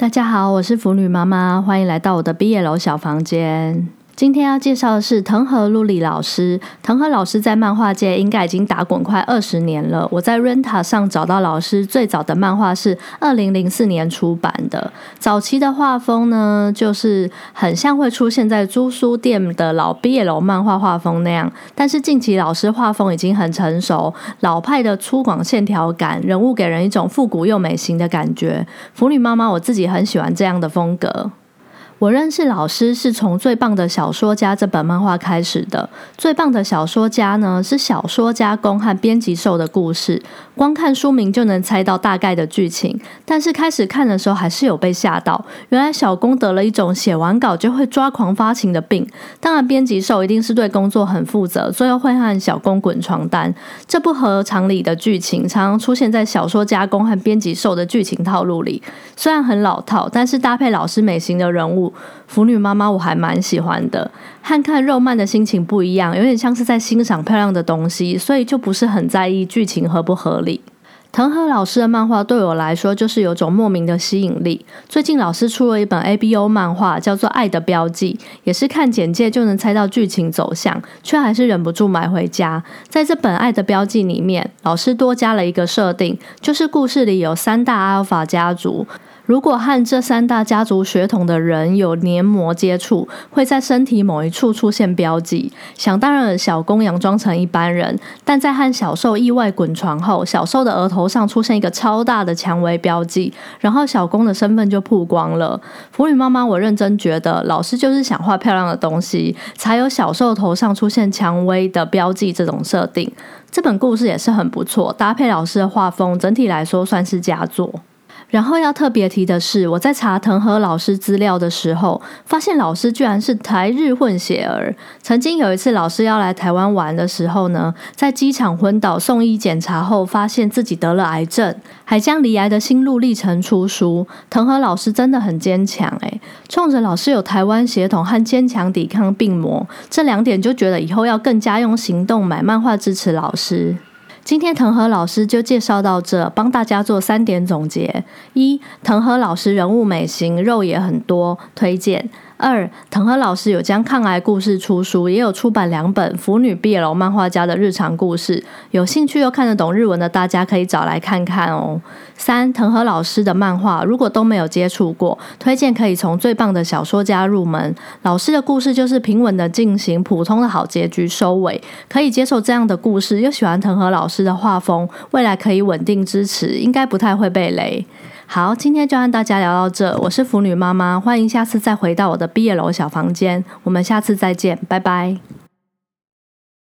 大家好，我是腐女妈妈，欢迎来到我的毕业楼小房间。今天要介绍的是藤和露里老师。藤和老师在漫画界应该已经打滚快二十年了。我在 Renta 上找到老师最早的漫画是二零零四年出版的。早期的画风呢，就是很像会出现在租书店的老毕业楼漫画画风那样。但是近期老师画风已经很成熟，老派的粗犷线条感，人物给人一种复古又美型的感觉。腐女妈妈我自己很喜欢这样的风格。我认识老师是从《最棒的小说家》这本漫画开始的。最棒的小说家呢，是小说家公和编辑兽的故事。光看书名就能猜到大概的剧情，但是开始看的时候还是有被吓到。原来小公得了一种写完稿就会抓狂发情的病。当然，编辑兽一定是对工作很负责，最后会和小公滚床单。这不合常理的剧情，常常出现在小说家公和编辑兽的剧情套路里。虽然很老套，但是搭配老师美型的人物。腐女妈妈我还蛮喜欢的，和看肉漫的心情不一样，有点像是在欣赏漂亮的东西，所以就不是很在意剧情合不合理。藤和老师的漫画对我来说就是有种莫名的吸引力。最近老师出了一本 A B O 漫画，叫做《爱的标记》，也是看简介就能猜到剧情走向，却还是忍不住买回家。在这本《爱的标记》里面，老师多加了一个设定，就是故事里有三大阿尔法家族。如果和这三大家族血统的人有黏膜接触，会在身体某一处出现标记。想当然，小公佯装成一般人，但在和小兽意外滚床后，小兽的额头上出现一个超大的蔷薇标记，然后小公的身份就曝光了。腐女妈妈，我认真觉得，老师就是想画漂亮的东西，才有小兽头上出现蔷薇的标记这种设定。这本故事也是很不错，搭配老师的画风，整体来说算是佳作。然后要特别提的是，我在查藤和老师资料的时候，发现老师居然是台日混血儿。曾经有一次，老师要来台湾玩的时候呢，在机场昏倒，送医检查后，发现自己得了癌症，还将离癌的心路历程出书。藤和老师真的很坚强，诶，冲着老师有台湾血统和坚强抵抗病魔这两点，就觉得以后要更加用行动买漫画支持老师。今天藤和老师就介绍到这，帮大家做三点总结：一、藤和老师人物美型，肉也很多，推荐。二，藤和老师有将抗癌故事出书，也有出版两本腐女毕业楼漫画家的日常故事，有兴趣又看得懂日文的大家可以找来看看哦。三，藤和老师的漫画如果都没有接触过，推荐可以从最棒的小说家入门。老师的故事就是平稳的进行，普通的好结局收尾，可以接受这样的故事，又喜欢藤和老师的画风，未来可以稳定支持，应该不太会被雷。好，今天就和大家聊到这。我是腐女妈妈，欢迎下次再回到我的毕业楼小房间。我们下次再见，拜拜。